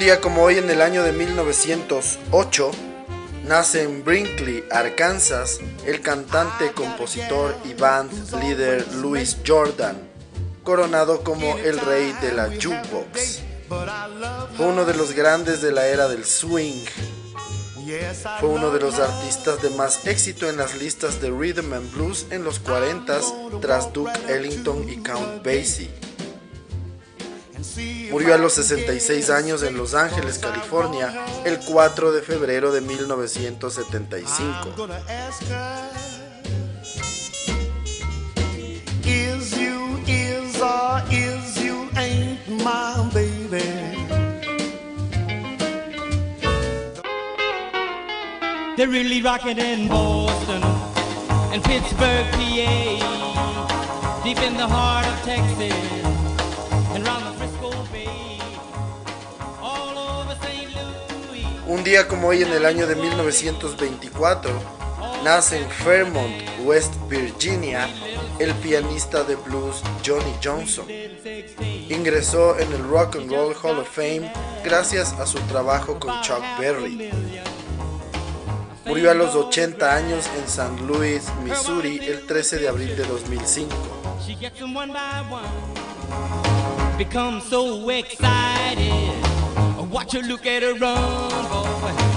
Día como hoy en el año de 1908, nace en Brinkley, Arkansas, el cantante, compositor y band líder Louis Jordan, coronado como el rey de la jukebox. Fue uno de los grandes de la era del swing. Fue uno de los artistas de más éxito en las listas de rhythm and blues en los 40s tras Duke Ellington y Count Basie. Murió a los 66 años en Los Ángeles, California, el 4 de febrero de 1975. They're really rocking in Boston and Pittsburgh, PA, deep in the heart of Texas Un día como hoy en el año de 1924, nace en Fairmont, West Virginia, el pianista de blues Johnny Johnson. Ingresó en el Rock and Roll Hall of Fame gracias a su trabajo con Chuck Berry. Murió a los 80 años en St. Louis, Missouri, el 13 de abril de 2005. She gets them one by one. Become so excited. Watch her look at her run, Oh.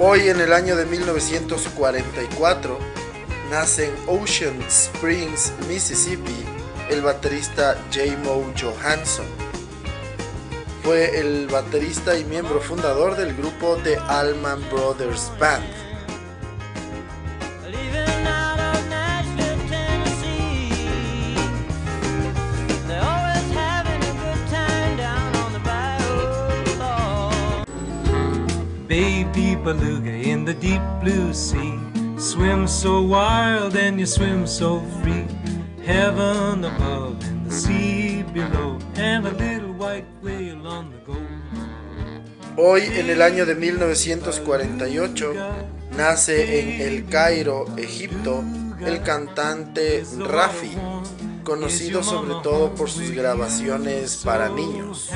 Hoy en el año de 1944 nace en Ocean Springs, Mississippi, el baterista J. Mo Johansson. Fue el baterista y miembro fundador del grupo The Allman Brothers Band. Baby beluga in the deep blue sea. Swim so wild and you swim so free. Heaven above and the sea below. And a little Hoy en el año de 1948 nace en El Cairo, Egipto, el cantante Rafi, conocido sobre todo por sus grabaciones para niños.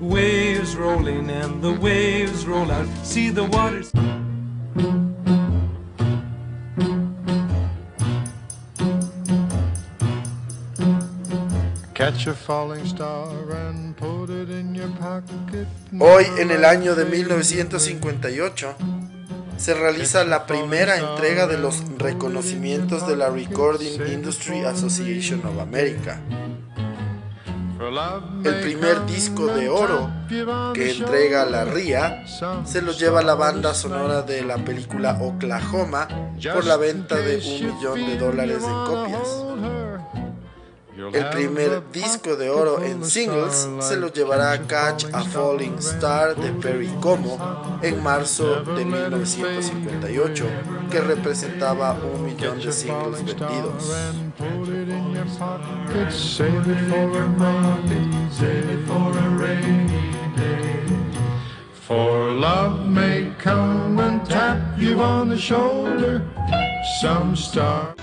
Waves rolling and the waves roll out. See the waters. Hoy en el año de 1958 se realiza la primera entrega de los reconocimientos de la Recording Industry Association of America. El primer disco de oro que entrega la RIA se lo lleva la banda sonora de la película Oklahoma por la venta de un millón de dólares en copias. El primer disco de oro en singles se lo llevará Catch a Falling Star de Perry Como en marzo de 1958, que representaba un millón de singles vendidos. For love may come and tap you on the shoulder. Some star.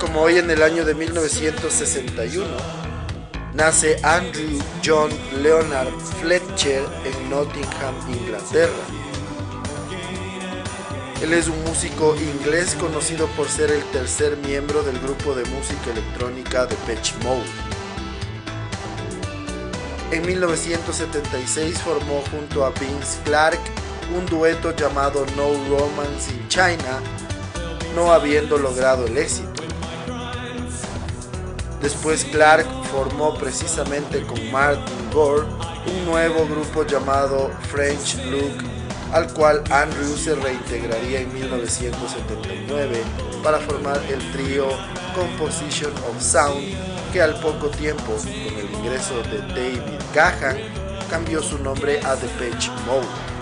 Como hoy en el año de 1961, nace Andrew John Leonard Fletcher en Nottingham, Inglaterra. Él es un músico inglés conocido por ser el tercer miembro del grupo de música electrónica de Pitch Mode. En 1976 formó junto a Vince Clark un dueto llamado No Romance in China, no habiendo logrado el éxito. Después Clark formó precisamente con Martin Gore un nuevo grupo llamado French Look, al cual Andrew se reintegraría en 1979 para formar el trío Composition of Sound, que al poco tiempo, con el ingreso de David Gahan, cambió su nombre a Depeche Mode.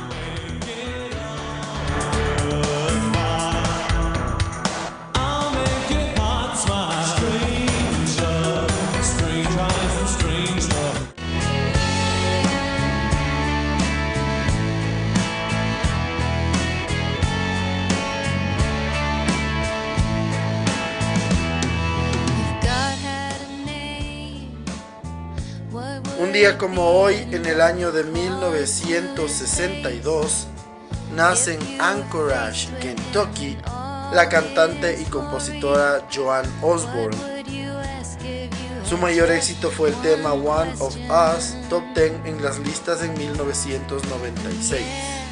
Como hoy, en el año de 1962, nace en Anchorage, Kentucky, la cantante y compositora Joan Osborne. Su mayor éxito fue el tema One of Us, top 10 en las listas en 1996.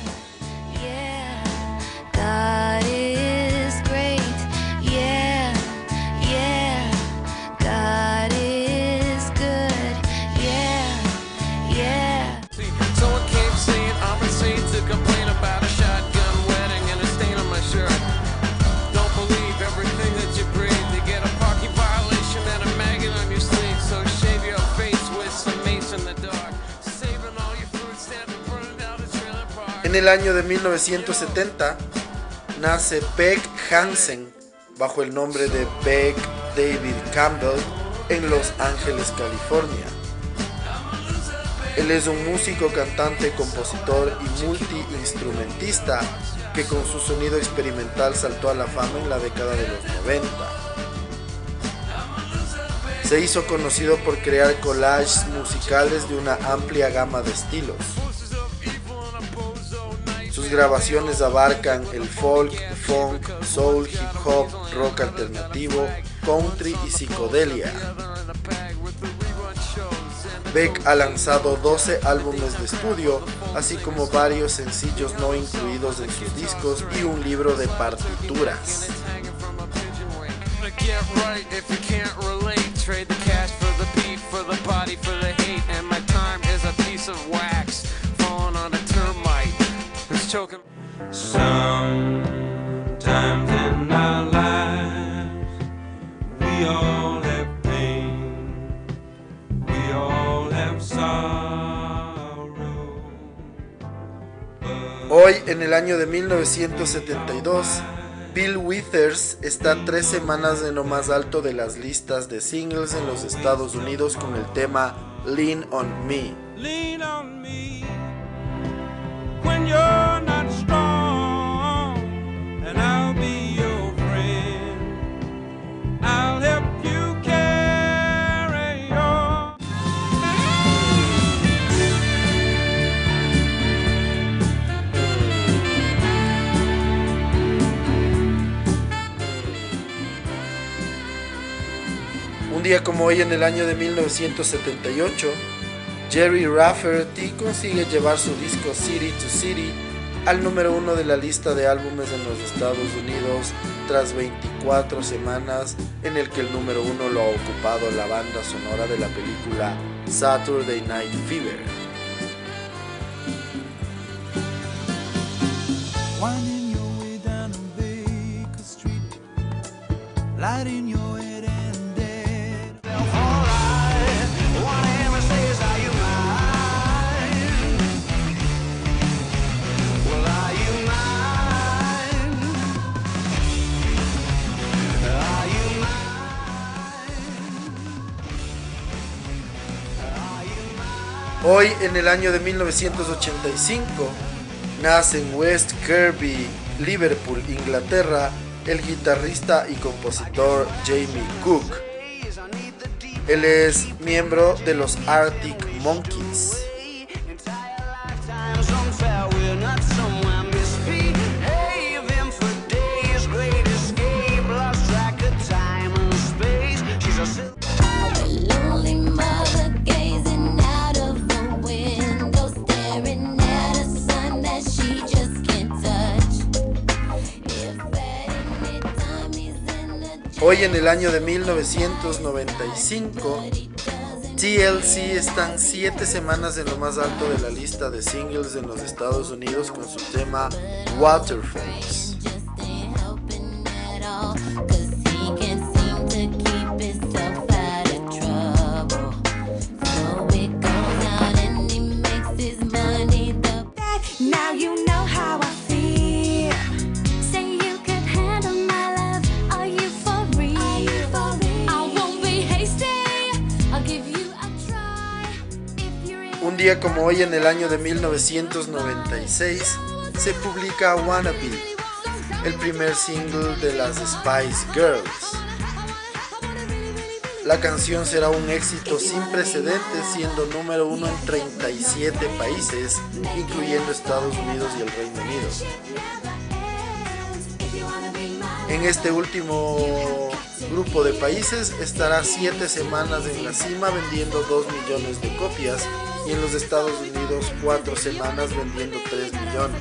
En el año de 1970 nace Beck Hansen bajo el nombre de Beck David Campbell en Los Ángeles, California. Él es un músico, cantante, compositor y multiinstrumentista que con su sonido experimental saltó a la fama en la década de los 90. Se hizo conocido por crear collages musicales de una amplia gama de estilos. Grabaciones abarcan el folk, funk, soul, hip hop, rock alternativo, country y psicodelia. Beck ha lanzado 12 álbumes de estudio, así como varios sencillos no incluidos en sus discos y un libro de partituras. Who's choking. Sometimes in our lives, we all have pain, we all have sorrow. Hoy, en el año de 1972, Bill Withers está tres semanas en lo más alto de las listas de singles en los Estados Unidos con el tema Lean on Me. lean on me when you're día como hoy en el año de 1978, Jerry Rafferty consigue llevar su disco City to City al número uno de la lista de álbumes en los Estados Unidos tras 24 semanas en el que el número uno lo ha ocupado la banda sonora de la película Saturday Night Fever. Hoy en el año de 1985 nace en West Kirby, Liverpool, Inglaterra, el guitarrista y compositor Jamie Cook. Él es miembro de los Arctic Monkeys. Hoy en el año de 1995, TLC están 7 semanas en lo más alto de la lista de singles en los Estados Unidos con su tema Waterfalls. Como hoy en el año de 1996 se publica Wannabe, el primer single de las Spice Girls. La canción será un éxito sin precedentes, siendo número uno en 37 países, incluyendo Estados Unidos y el Reino Unido. En este último grupo de países estará 7 semanas en la cima vendiendo 2 millones de copias y en los Estados Unidos 4 semanas vendiendo 3 millones.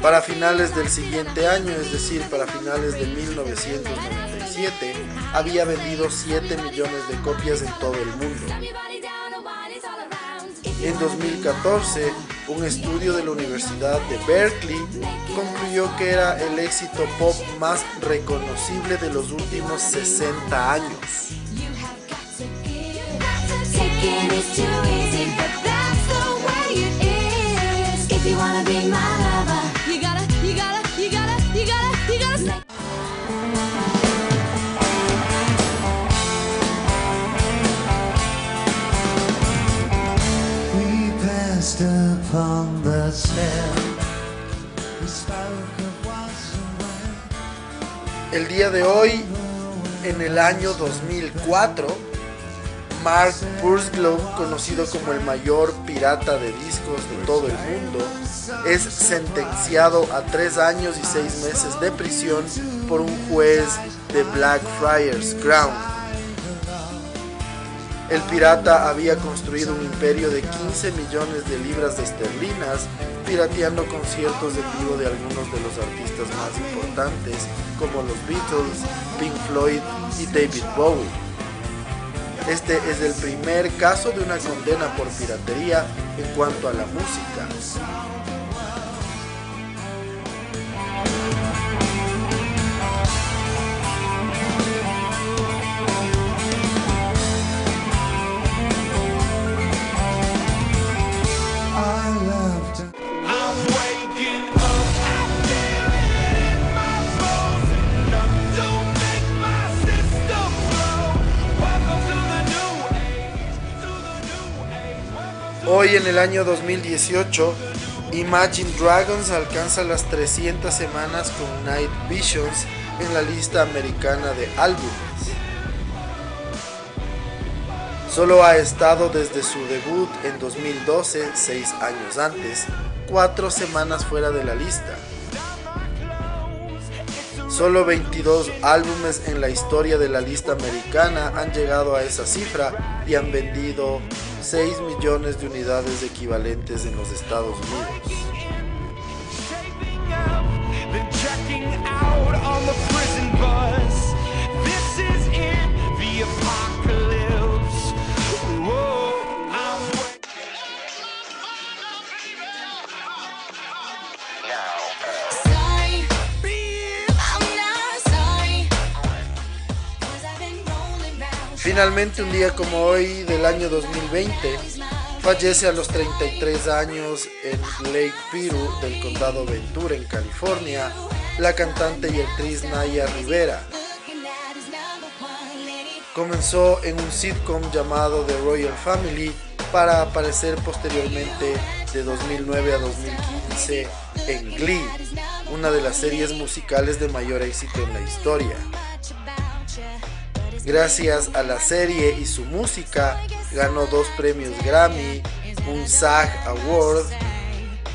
Para finales del siguiente año, es decir, para finales de 1997, había vendido 7 millones de copias en todo el mundo. En 2014, un estudio de la Universidad de Berkeley concluyó que era el éxito pop más reconocible de los últimos 60 años. El día de hoy, en el año 2004, Mark Purslow, conocido como el mayor pirata de discos de todo el mundo, es sentenciado a tres años y seis meses de prisión por un juez de Blackfriars Ground. El pirata había construido un imperio de 15 millones de libras de esterlinas, pirateando conciertos en vivo de algunos de los artistas más importantes, como los Beatles, Pink Floyd y David Bowie. Este es el primer caso de una condena por piratería en cuanto a la música. Hoy en el año 2018, Imagine Dragons alcanza las 300 semanas con Night Visions en la lista americana de álbumes. Solo ha estado desde su debut en 2012, seis años antes, cuatro semanas fuera de la lista. Solo 22 álbumes en la historia de la lista americana han llegado a esa cifra y han vendido 6 millones de unidades equivalentes en los Estados Unidos. Finalmente, un día como hoy del año 2020, fallece a los 33 años en Lake Piru del condado Ventura, en California, la cantante y actriz Naya Rivera. Comenzó en un sitcom llamado The Royal Family para aparecer posteriormente de 2009 a 2015 en Glee, una de las series musicales de mayor éxito en la historia. Gracias a la serie y su música, ganó dos premios Grammy, un SAG Award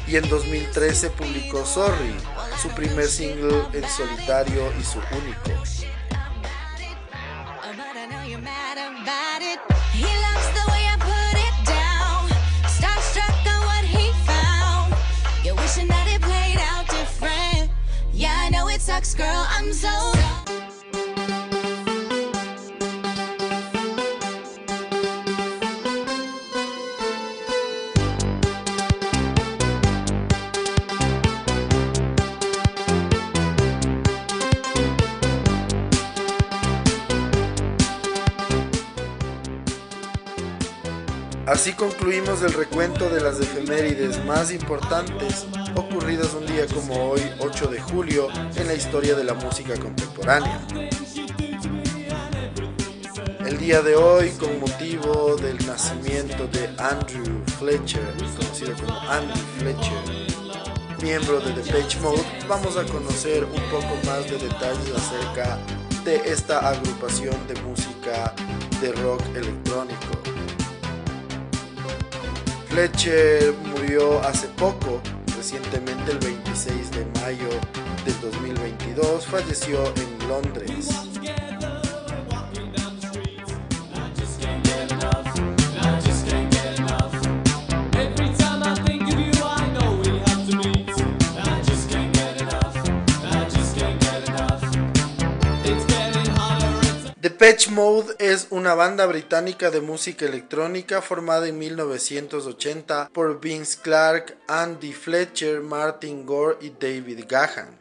y en 2013 publicó Sorry, su primer single en solitario y su único. Oh, but I Así concluimos el recuento de las efemérides más importantes ocurridas un día como hoy, 8 de julio, en la historia de la música contemporánea. El día de hoy, con motivo del nacimiento de Andrew Fletcher, conocido como Andy Fletcher, miembro de Depeche Mode, vamos a conocer un poco más de detalles acerca de esta agrupación de música de rock electrónico. Fletcher murió hace poco, recientemente el 26 de mayo del 2022, falleció en Londres. Depeche Mode es una banda británica de música electrónica formada en 1980 por Vince Clarke, Andy Fletcher, Martin Gore y David Gahan.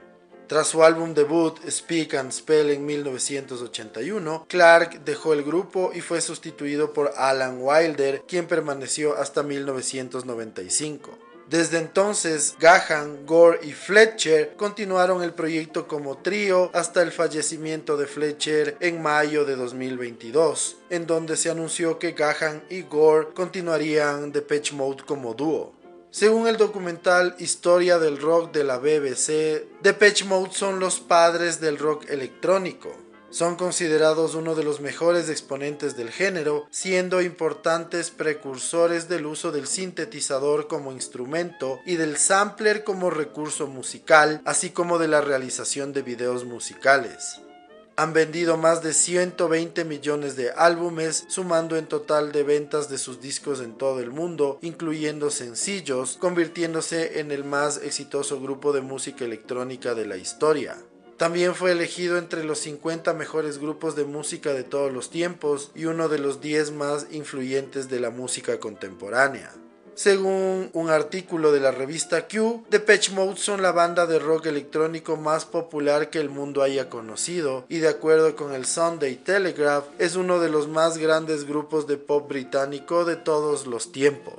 Tras su álbum debut Speak and Spell en 1981, Clark dejó el grupo y fue sustituido por Alan Wilder, quien permaneció hasta 1995. Desde entonces, Gahan, Gore y Fletcher continuaron el proyecto como trío hasta el fallecimiento de Fletcher en mayo de 2022, en donde se anunció que Gahan y Gore continuarían Depeche Mode como dúo. Según el documental Historia del Rock de la BBC, Depeche Mode son los padres del rock electrónico. Son considerados uno de los mejores exponentes del género, siendo importantes precursores del uso del sintetizador como instrumento y del sampler como recurso musical, así como de la realización de videos musicales. Han vendido más de 120 millones de álbumes, sumando en total de ventas de sus discos en todo el mundo, incluyendo sencillos, convirtiéndose en el más exitoso grupo de música electrónica de la historia. También fue elegido entre los 50 mejores grupos de música de todos los tiempos y uno de los 10 más influyentes de la música contemporánea. Según un artículo de la revista Q, Depeche Mode son la banda de rock electrónico más popular que el mundo haya conocido y de acuerdo con el Sunday Telegraph es uno de los más grandes grupos de pop británico de todos los tiempos.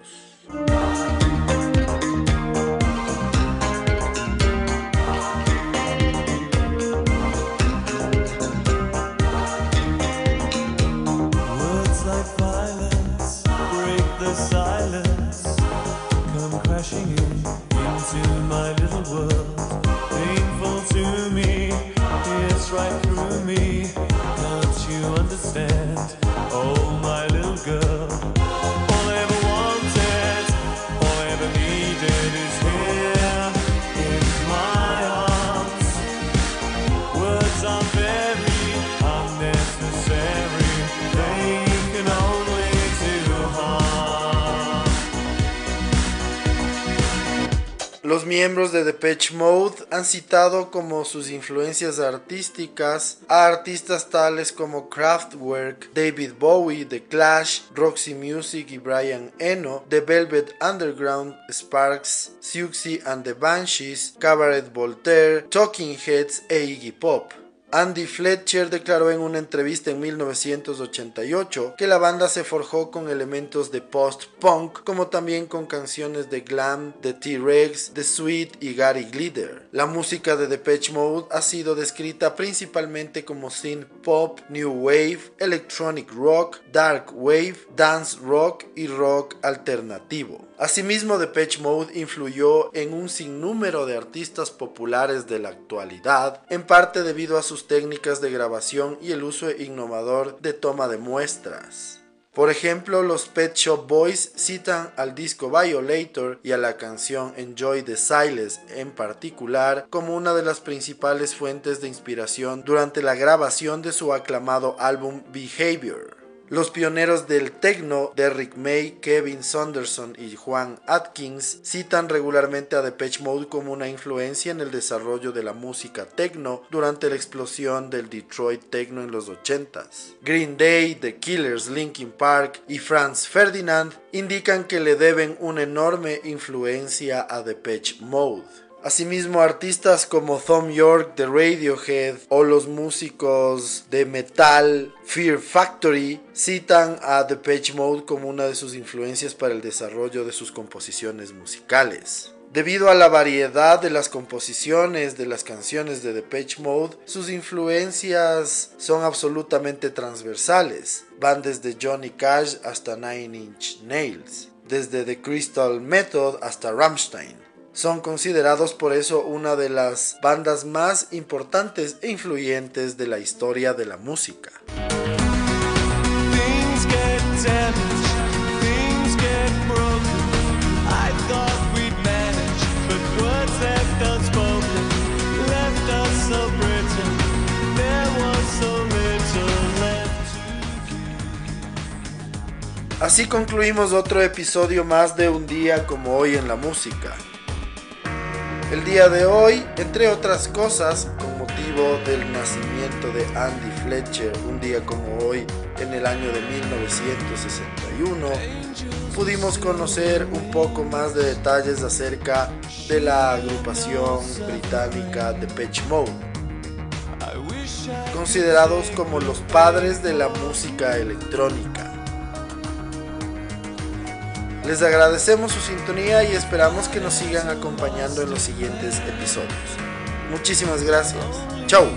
Los miembros de Depeche Mode han citado como sus influencias artísticas a artistas tales como Kraftwerk, David Bowie, The Clash, Roxy Music y Brian Eno, The Velvet Underground, Sparks, Siouxsie and the Banshees, Cabaret Voltaire, Talking Heads e Iggy Pop. Andy Fletcher declaró en una entrevista en 1988 que la banda se forjó con elementos de post-punk como también con canciones de glam, de T-Rex, The Sweet y Gary Glitter. La música de Depeche Mode ha sido descrita principalmente como synth pop, new wave, electronic rock, dark wave, dance rock y rock alternativo. Asimismo, Depeche Mode influyó en un sinnúmero de artistas populares de la actualidad, en parte debido a sus técnicas de grabación y el uso innovador de toma de muestras. Por ejemplo, los Pet Shop Boys citan al disco Violator y a la canción Enjoy the Silence en particular como una de las principales fuentes de inspiración durante la grabación de su aclamado álbum Behavior. Los pioneros del techno, Derrick May, Kevin Saunderson y Juan Atkins, citan regularmente a Depeche Mode como una influencia en el desarrollo de la música techno durante la explosión del Detroit techno en los 80s. Green Day, The Killers, Linkin Park y Franz Ferdinand indican que le deben una enorme influencia a Depeche Mode. Asimismo, artistas como Tom York de Radiohead o los músicos de metal Fear Factory citan a Depeche Mode como una de sus influencias para el desarrollo de sus composiciones musicales. Debido a la variedad de las composiciones de las canciones de Depeche Mode, sus influencias son absolutamente transversales. Van desde Johnny Cash hasta Nine Inch Nails, desde The Crystal Method hasta Rammstein. Son considerados por eso una de las bandas más importantes e influyentes de la historia de la música. Así concluimos otro episodio más de Un día como hoy en la música. El día de hoy, entre otras cosas, con motivo del nacimiento de Andy Fletcher, un día como hoy en el año de 1961, pudimos conocer un poco más de detalles acerca de la agrupación británica Depeche Mode, considerados como los padres de la música electrónica. Les agradecemos su sintonía y esperamos que nos sigan acompañando en los siguientes episodios. Muchísimas gracias. Chau.